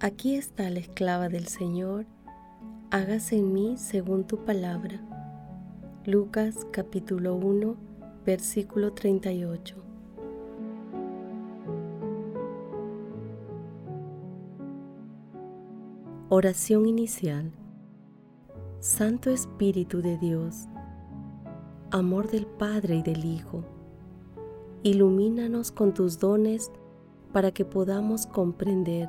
Aquí está la esclava del Señor, hágase en mí según tu palabra. Lucas capítulo 1, versículo 38. Oración inicial. Santo Espíritu de Dios, amor del Padre y del Hijo, ilumínanos con tus dones para que podamos comprender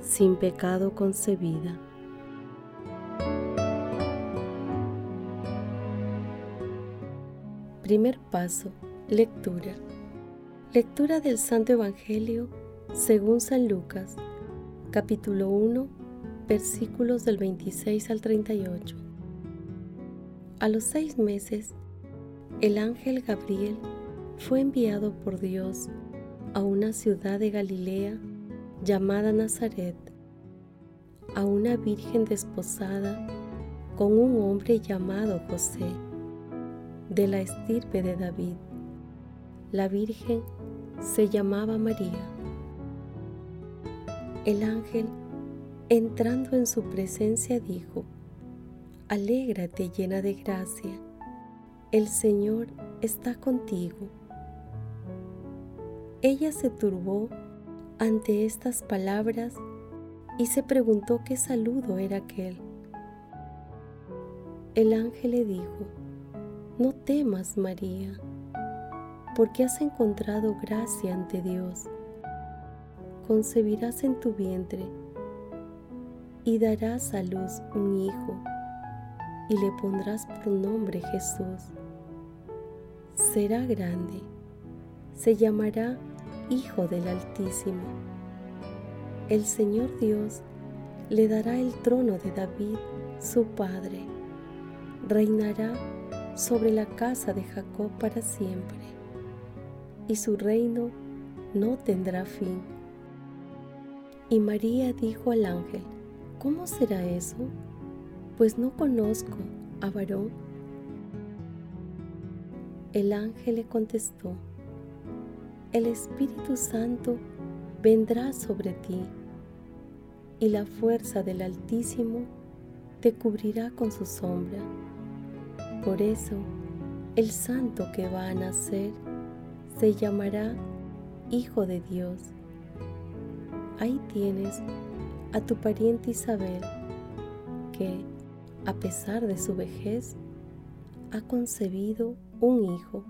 sin pecado concebida. Primer paso, lectura. Lectura del Santo Evangelio según San Lucas, capítulo 1, versículos del 26 al 38. A los seis meses, el ángel Gabriel fue enviado por Dios a una ciudad de Galilea llamada Nazaret, a una virgen desposada con un hombre llamado José, de la estirpe de David. La virgen se llamaba María. El ángel, entrando en su presencia, dijo, Alégrate llena de gracia, el Señor está contigo. Ella se turbó ante estas palabras y se preguntó qué saludo era aquel. El ángel le dijo, no temas María, porque has encontrado gracia ante Dios. Concebirás en tu vientre y darás a luz un hijo y le pondrás por nombre Jesús. Será grande, se llamará Hijo del Altísimo. El Señor Dios le dará el trono de David, su padre. Reinará sobre la casa de Jacob para siempre, y su reino no tendrá fin. Y María dijo al ángel, ¿cómo será eso? Pues no conozco a varón. El ángel le contestó, el Espíritu Santo vendrá sobre ti y la fuerza del Altísimo te cubrirá con su sombra. Por eso, el santo que va a nacer se llamará Hijo de Dios. Ahí tienes a tu pariente Isabel, que, a pesar de su vejez, ha concebido un hijo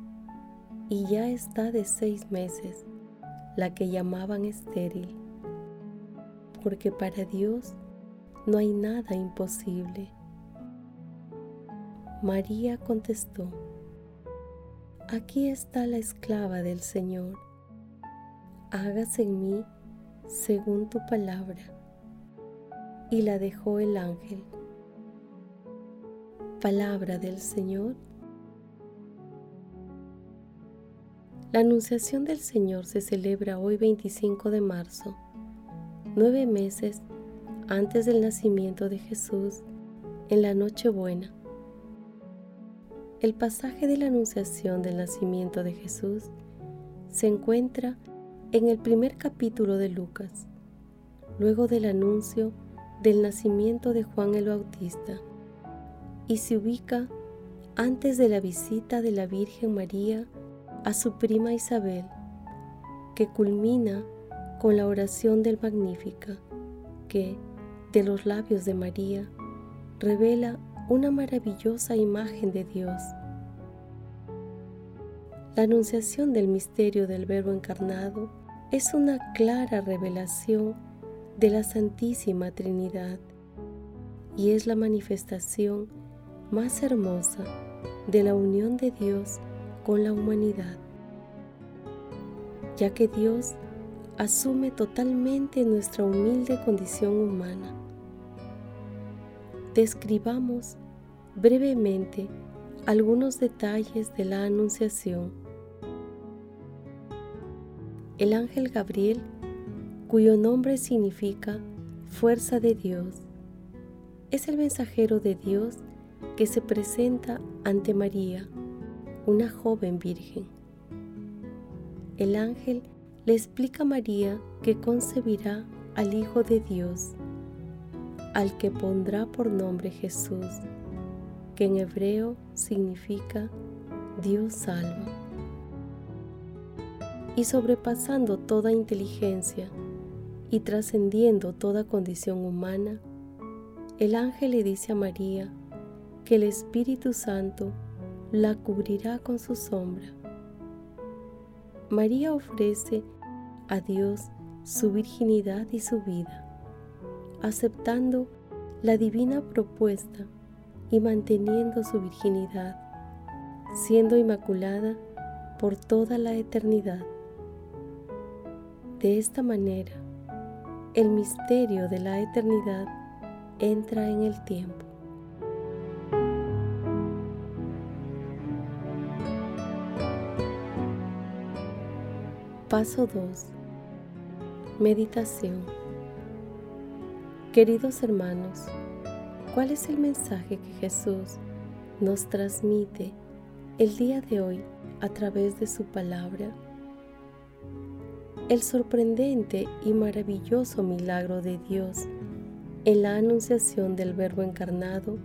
y ya está de seis meses, la que llamaban estéril, porque para Dios no hay nada imposible. María contestó, aquí está la esclava del Señor, hágase en mí según tu palabra. Y la dejó el ángel. Palabra del Señor La Anunciación del Señor se celebra hoy 25 de marzo, nueve meses antes del nacimiento de Jesús, en la Nochebuena. El pasaje de la Anunciación del nacimiento de Jesús se encuentra en el primer capítulo de Lucas, luego del anuncio del nacimiento de Juan el Bautista, y se ubica antes de la visita de la Virgen María a su prima Isabel, que culmina con la oración del Magnífica, que, de los labios de María, revela una maravillosa imagen de Dios. La anunciación del misterio del Verbo encarnado es una clara revelación de la Santísima Trinidad y es la manifestación más hermosa de la unión de Dios con la humanidad, ya que Dios asume totalmente nuestra humilde condición humana. Describamos brevemente algunos detalles de la Anunciación. El ángel Gabriel, cuyo nombre significa fuerza de Dios, es el mensajero de Dios que se presenta ante María, una joven virgen. El ángel le explica a María que concebirá al Hijo de Dios, al que pondrá por nombre Jesús, que en hebreo significa Dios salva. Y sobrepasando toda inteligencia y trascendiendo toda condición humana, el ángel le dice a María que el Espíritu Santo la cubrirá con su sombra. María ofrece a Dios su virginidad y su vida, aceptando la divina propuesta y manteniendo su virginidad, siendo inmaculada por toda la eternidad. De esta manera, el misterio de la eternidad entra en el tiempo. Paso 2 Meditación Queridos hermanos, ¿cuál es el mensaje que Jesús nos transmite el día de hoy a través de su palabra? El sorprendente y maravilloso milagro de Dios en la anunciación del Verbo encarnado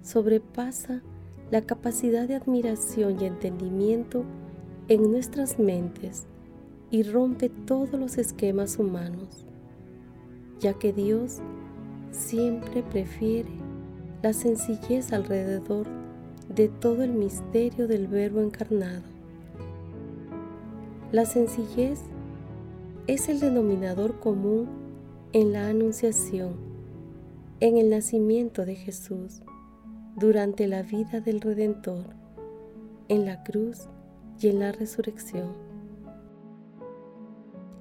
sobrepasa la capacidad de admiración y entendimiento en nuestras mentes y rompe todos los esquemas humanos, ya que Dios siempre prefiere la sencillez alrededor de todo el misterio del Verbo encarnado. La sencillez es el denominador común en la anunciación, en el nacimiento de Jesús, durante la vida del Redentor, en la cruz y en la resurrección.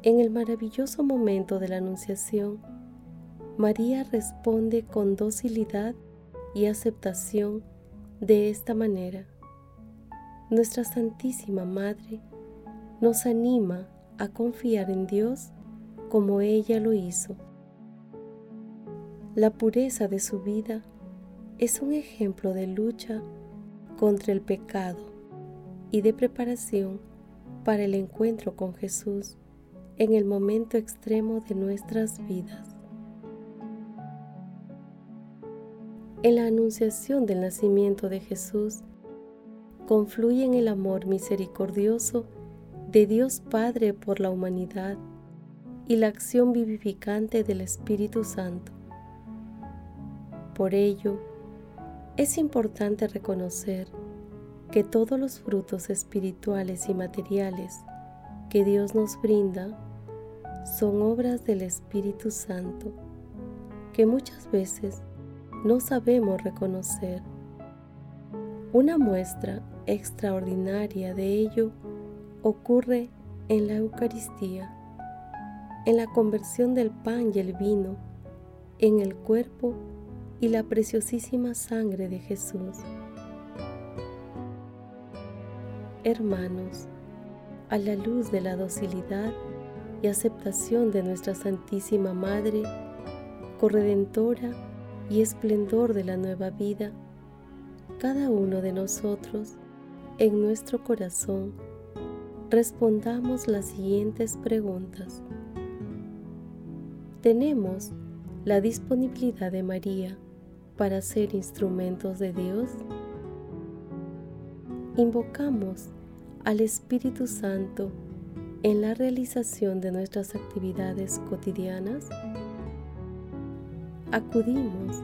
En el maravilloso momento de la Anunciación, María responde con docilidad y aceptación de esta manera. Nuestra Santísima Madre nos anima a confiar en Dios como ella lo hizo. La pureza de su vida es un ejemplo de lucha contra el pecado y de preparación para el encuentro con Jesús en el momento extremo de nuestras vidas. En la anunciación del nacimiento de Jesús, confluyen el amor misericordioso de Dios Padre por la humanidad y la acción vivificante del Espíritu Santo. Por ello, es importante reconocer que todos los frutos espirituales y materiales que Dios nos brinda son obras del Espíritu Santo que muchas veces no sabemos reconocer. Una muestra extraordinaria de ello ocurre en la Eucaristía, en la conversión del pan y el vino, en el cuerpo y la preciosísima sangre de Jesús. Hermanos, a la luz de la docilidad y aceptación de nuestra Santísima Madre, corredentora y esplendor de la nueva vida, cada uno de nosotros, en nuestro corazón, respondamos las siguientes preguntas. ¿Tenemos la disponibilidad de María para ser instrumentos de Dios? ¿Invocamos al Espíritu Santo en la realización de nuestras actividades cotidianas? Acudimos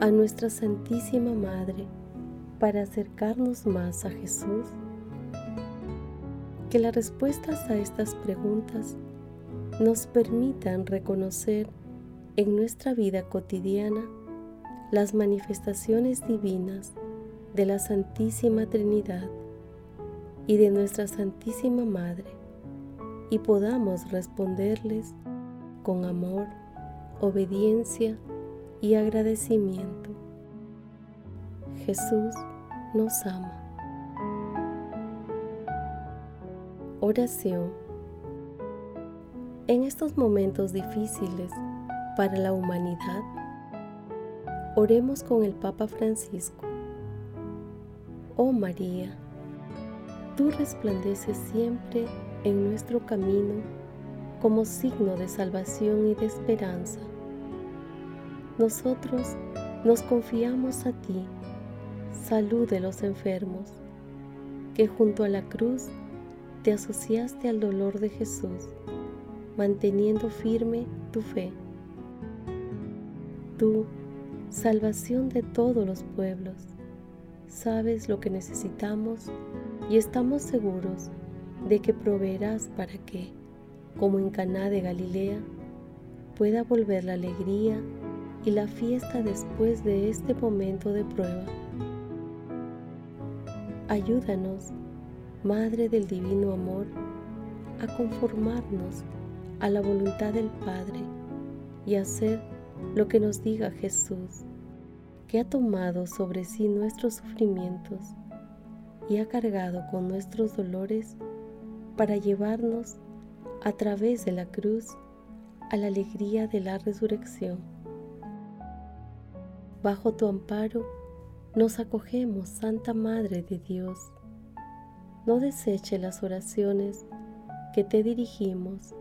a nuestra Santísima Madre para acercarnos más a Jesús. Que las respuestas a estas preguntas nos permitan reconocer en nuestra vida cotidiana las manifestaciones divinas de la Santísima Trinidad y de nuestra Santísima Madre, y podamos responderles con amor, obediencia y agradecimiento. Jesús nos ama. Oración. En estos momentos difíciles para la humanidad, oremos con el Papa Francisco. Oh María, tú resplandeces siempre en nuestro camino como signo de salvación y de esperanza. Nosotros nos confiamos a ti, salud de los enfermos, que junto a la cruz te asociaste al dolor de Jesús, manteniendo firme tu fe. Tú, salvación de todos los pueblos, sabes lo que necesitamos y estamos seguros de que proveerás para que, como en Caná de Galilea, pueda volver la alegría y la fiesta después de este momento de prueba. Ayúdanos, Madre del Divino Amor, a conformarnos a la voluntad del Padre y hacer lo que nos diga Jesús, que ha tomado sobre sí nuestros sufrimientos y ha cargado con nuestros dolores para llevarnos a través de la cruz a la alegría de la resurrección. Bajo tu amparo nos acogemos, Santa Madre de Dios. No deseche las oraciones que te dirigimos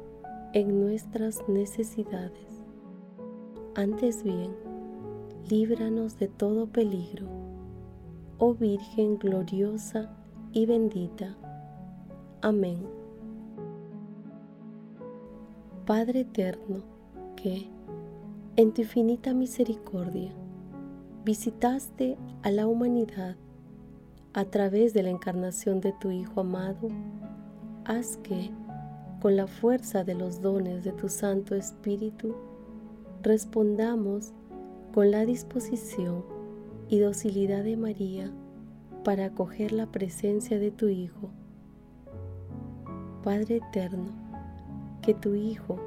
en nuestras necesidades. Antes bien, líbranos de todo peligro, oh Virgen gloriosa y bendita. Amén. Padre eterno, que, en tu infinita misericordia, visitaste a la humanidad a través de la encarnación de tu Hijo amado, haz que, con la fuerza de los dones de tu Santo Espíritu, respondamos con la disposición y docilidad de María para acoger la presencia de tu Hijo. Padre eterno, que tu Hijo,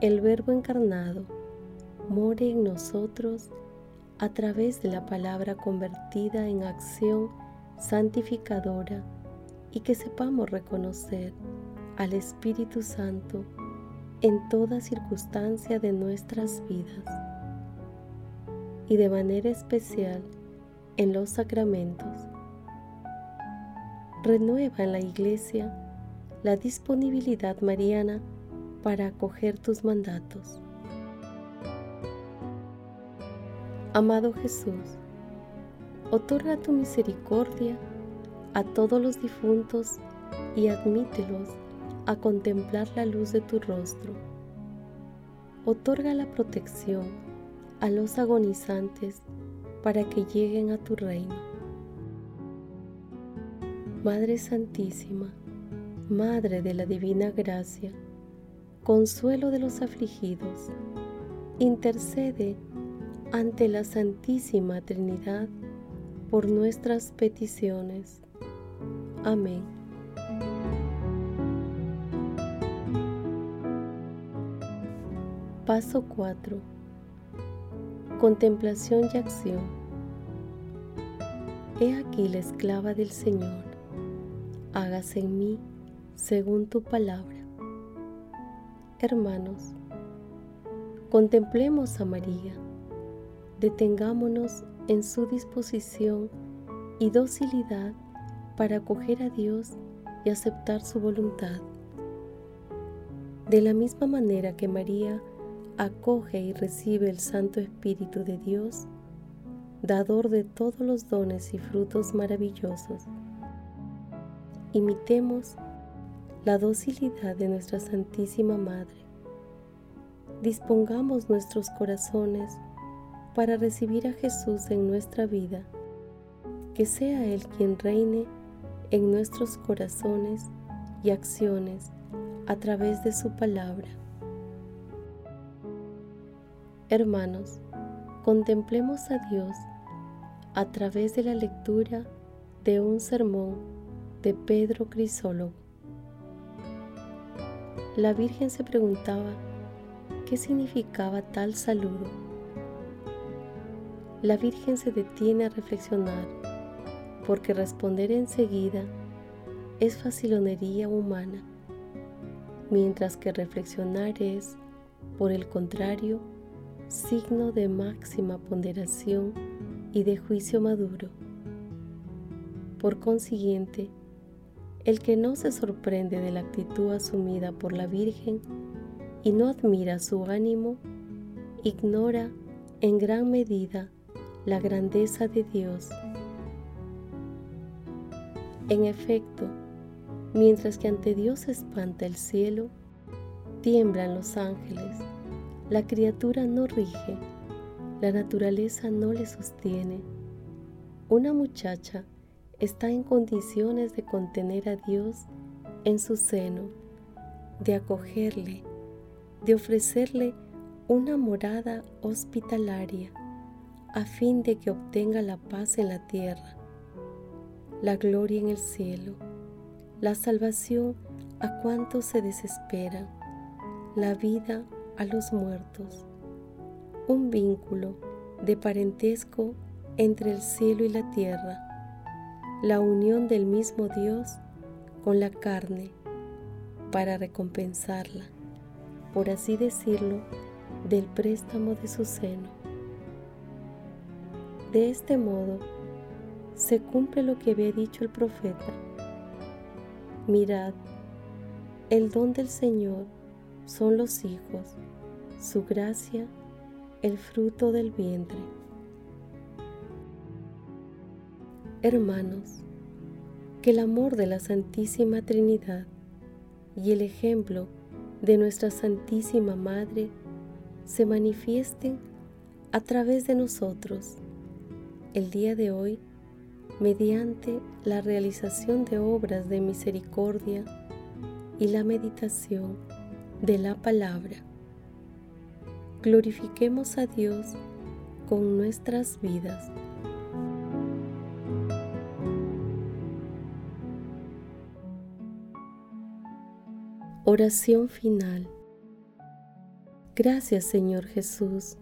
el Verbo encarnado, more en nosotros a través de la palabra convertida en acción santificadora y que sepamos reconocer al Espíritu Santo en toda circunstancia de nuestras vidas y de manera especial en los sacramentos. Renueva en la Iglesia la disponibilidad mariana para acoger tus mandatos. Amado Jesús, otorga tu misericordia a todos los difuntos y admítelos a contemplar la luz de tu rostro. Otorga la protección a los agonizantes para que lleguen a tu reino. Madre Santísima, Madre de la Divina Gracia, consuelo de los afligidos, intercede ante la Santísima Trinidad por nuestras peticiones. Amén. Paso 4. Contemplación y acción. He aquí la esclava del Señor. Hágase en mí según tu palabra. Hermanos, contemplemos a María, detengámonos en su disposición y docilidad para acoger a Dios y aceptar su voluntad. De la misma manera que María acoge y recibe el Santo Espíritu de Dios, dador de todos los dones y frutos maravillosos, imitemos la docilidad de nuestra Santísima Madre. Dispongamos nuestros corazones para recibir a Jesús en nuestra vida, que sea Él quien reine en nuestros corazones y acciones a través de su palabra. Hermanos, contemplemos a Dios a través de la lectura de un sermón de Pedro Crisólogo. la Virgen se preguntaba qué significaba tal saludo. La Virgen se detiene a reflexionar porque responder enseguida es facilonería humana, mientras que reflexionar es, por el contrario, signo de máxima ponderación y de juicio maduro. Por consiguiente, el que no se sorprende de la actitud asumida por la Virgen y no admira su ánimo, ignora en gran medida la grandeza de Dios. En efecto, mientras que ante Dios espanta el cielo, tiemblan los ángeles, la criatura no rige, la naturaleza no le sostiene. Una muchacha está en condiciones de contener a Dios en su seno, de acogerle, de ofrecerle una morada hospitalaria a fin de que obtenga la paz en la tierra, la gloria en el cielo, la salvación a cuantos se desesperan, la vida a los muertos, un vínculo de parentesco entre el cielo y la tierra, la unión del mismo Dios con la carne para recompensarla, por así decirlo, del préstamo de su seno. De este modo se cumple lo que había dicho el profeta. Mirad, el don del Señor son los hijos, su gracia, el fruto del vientre. Hermanos, que el amor de la Santísima Trinidad y el ejemplo de nuestra Santísima Madre se manifiesten a través de nosotros el día de hoy mediante la realización de obras de misericordia y la meditación de la palabra. Glorifiquemos a Dios con nuestras vidas. Oración final. Gracias Señor Jesús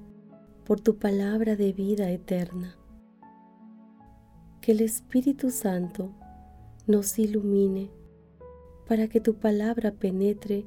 por tu palabra de vida eterna. Que el Espíritu Santo nos ilumine para que tu palabra penetre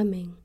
Amén.